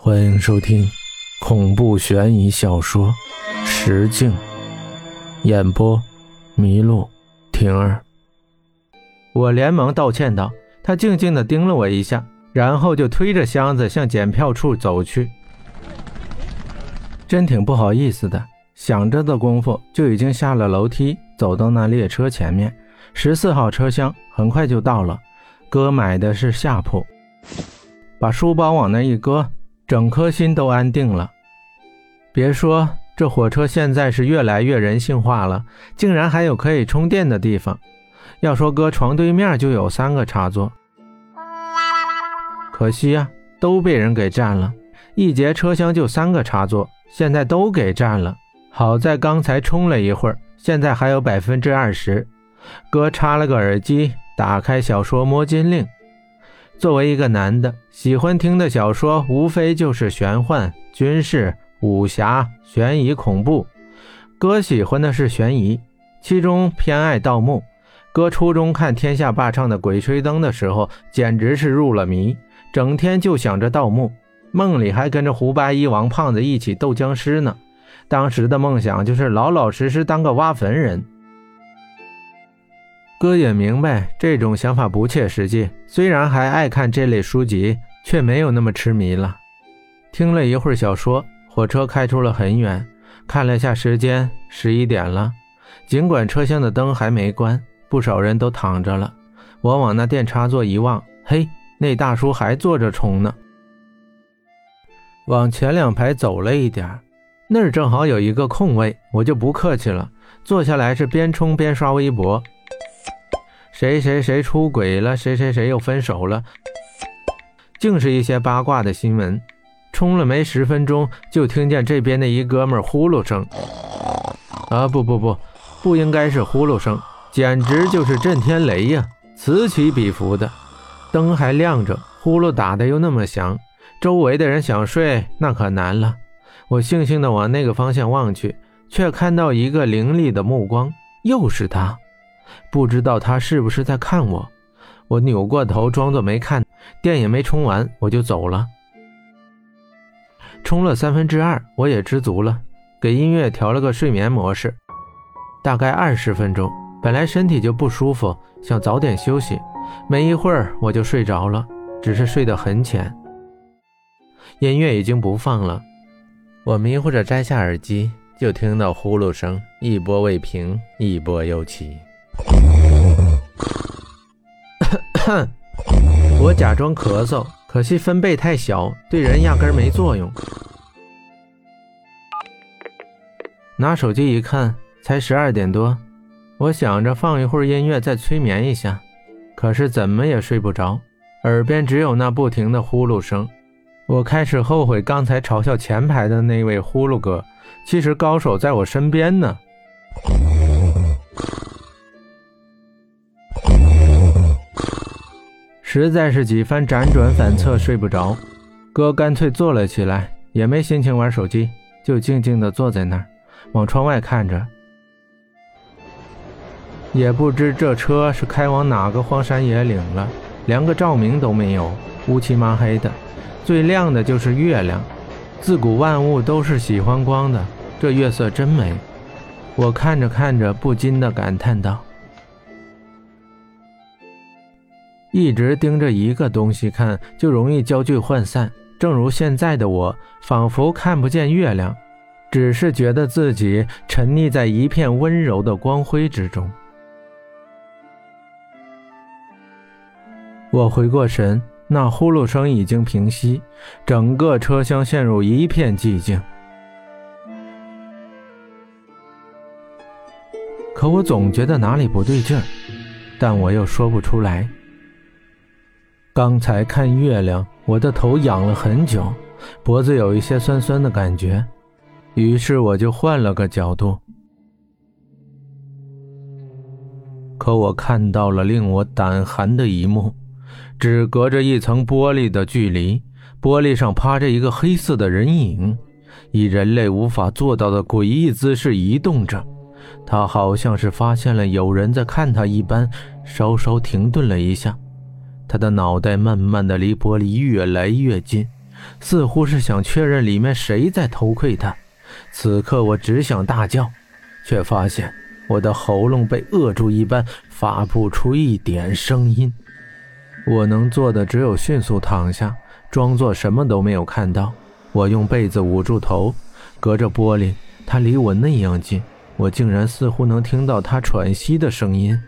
欢迎收听恐怖悬疑小说《石镜》，演播：麋鹿婷儿。我连忙道歉道：“他静静的盯了我一下，然后就推着箱子向检票处走去。真挺不好意思的，想着的功夫就已经下了楼梯，走到那列车前面，十四号车厢很快就到了。哥买的是下铺，把书包往那一搁。”整颗心都安定了。别说这火车现在是越来越人性化了，竟然还有可以充电的地方。要说搁床对面就有三个插座，可惜呀，都被人给占了。一节车厢就三个插座，现在都给占了。好在刚才充了一会儿，现在还有百分之二十。哥插了个耳机，打开小说《摸金令》。作为一个男的，喜欢听的小说无非就是玄幻、军事、武侠、悬疑、恐怖。哥喜欢的是悬疑，其中偏爱盗墓。哥初中看天下霸唱的《鬼吹灯》的时候，简直是入了迷，整天就想着盗墓，梦里还跟着胡八一、王胖子一起斗僵尸呢。当时的梦想就是老老实实当个挖坟人。哥也明白这种想法不切实际，虽然还爱看这类书籍，却没有那么痴迷了。听了一会儿小说，火车开出了很远，看了下时间，十一点了。尽管车厢的灯还没关，不少人都躺着了。我往那电插座一望，嘿，那大叔还坐着充呢。往前两排走了一点，那儿正好有一个空位，我就不客气了，坐下来是边充边刷微博。谁谁谁出轨了？谁谁谁又分手了？竟是一些八卦的新闻。冲了没十分钟，就听见这边的一哥们呼噜声。啊，不不不，不应该是呼噜声，简直就是震天雷呀，此起彼伏的。灯还亮着，呼噜打的又那么响，周围的人想睡那可难了。我悻悻地往那个方向望去，却看到一个凌厉的目光，又是他。不知道他是不是在看我，我扭过头装作没看，电也没充完，我就走了。充了三分之二，我也知足了，给音乐调了个睡眠模式，大概二十分钟。本来身体就不舒服，想早点休息，没一会儿我就睡着了，只是睡得很浅。音乐已经不放了，我迷糊着摘下耳机，就听到呼噜声一波未平，一波又起。我假装咳嗽，可惜分贝太小，对人压根没作用。拿手机一看，才十二点多，我想着放一会儿音乐再催眠一下，可是怎么也睡不着，耳边只有那不停的呼噜声。我开始后悔刚才嘲笑前排的那位呼噜哥，其实高手在我身边呢。实在是几番辗转反侧睡不着，哥干脆坐了起来，也没心情玩手机，就静静地坐在那儿，往窗外看着。也不知这车是开往哪个荒山野岭了，连个照明都没有，乌漆麻黑的，最亮的就是月亮。自古万物都是喜欢光的，这月色真美。我看着看着，不禁地感叹道。一直盯着一个东西看，就容易焦距涣散。正如现在的我，仿佛看不见月亮，只是觉得自己沉溺在一片温柔的光辉之中。我回过神，那呼噜声已经平息，整个车厢陷入一片寂静。可我总觉得哪里不对劲儿，但我又说不出来。刚才看月亮，我的头仰了很久，脖子有一些酸酸的感觉，于是我就换了个角度。可我看到了令我胆寒的一幕：只隔着一层玻璃的距离，玻璃上趴着一个黑色的人影，以人类无法做到的诡异姿势移动着。他好像是发现了有人在看他一般，稍稍停顿了一下。他的脑袋慢慢的离玻璃越来越近，似乎是想确认里面谁在偷窥他。此刻我只想大叫，却发现我的喉咙被扼住一般，发不出一点声音。我能做的只有迅速躺下，装作什么都没有看到。我用被子捂住头，隔着玻璃，他离我那样近，我竟然似乎能听到他喘息的声音。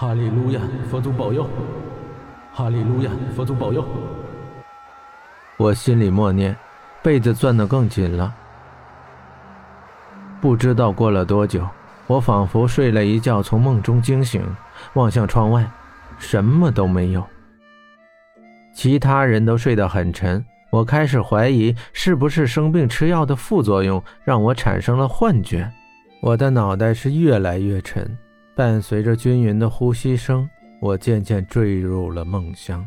哈利路亚，佛祖保佑！哈利路亚，佛祖保佑！我心里默念，被子攥得更紧了。不知道过了多久，我仿佛睡了一觉，从梦中惊醒。望向窗外，什么都没有。其他人都睡得很沉，我开始怀疑是不是生病吃药的副作用让我产生了幻觉。我的脑袋是越来越沉，伴随着均匀的呼吸声，我渐渐坠入了梦乡。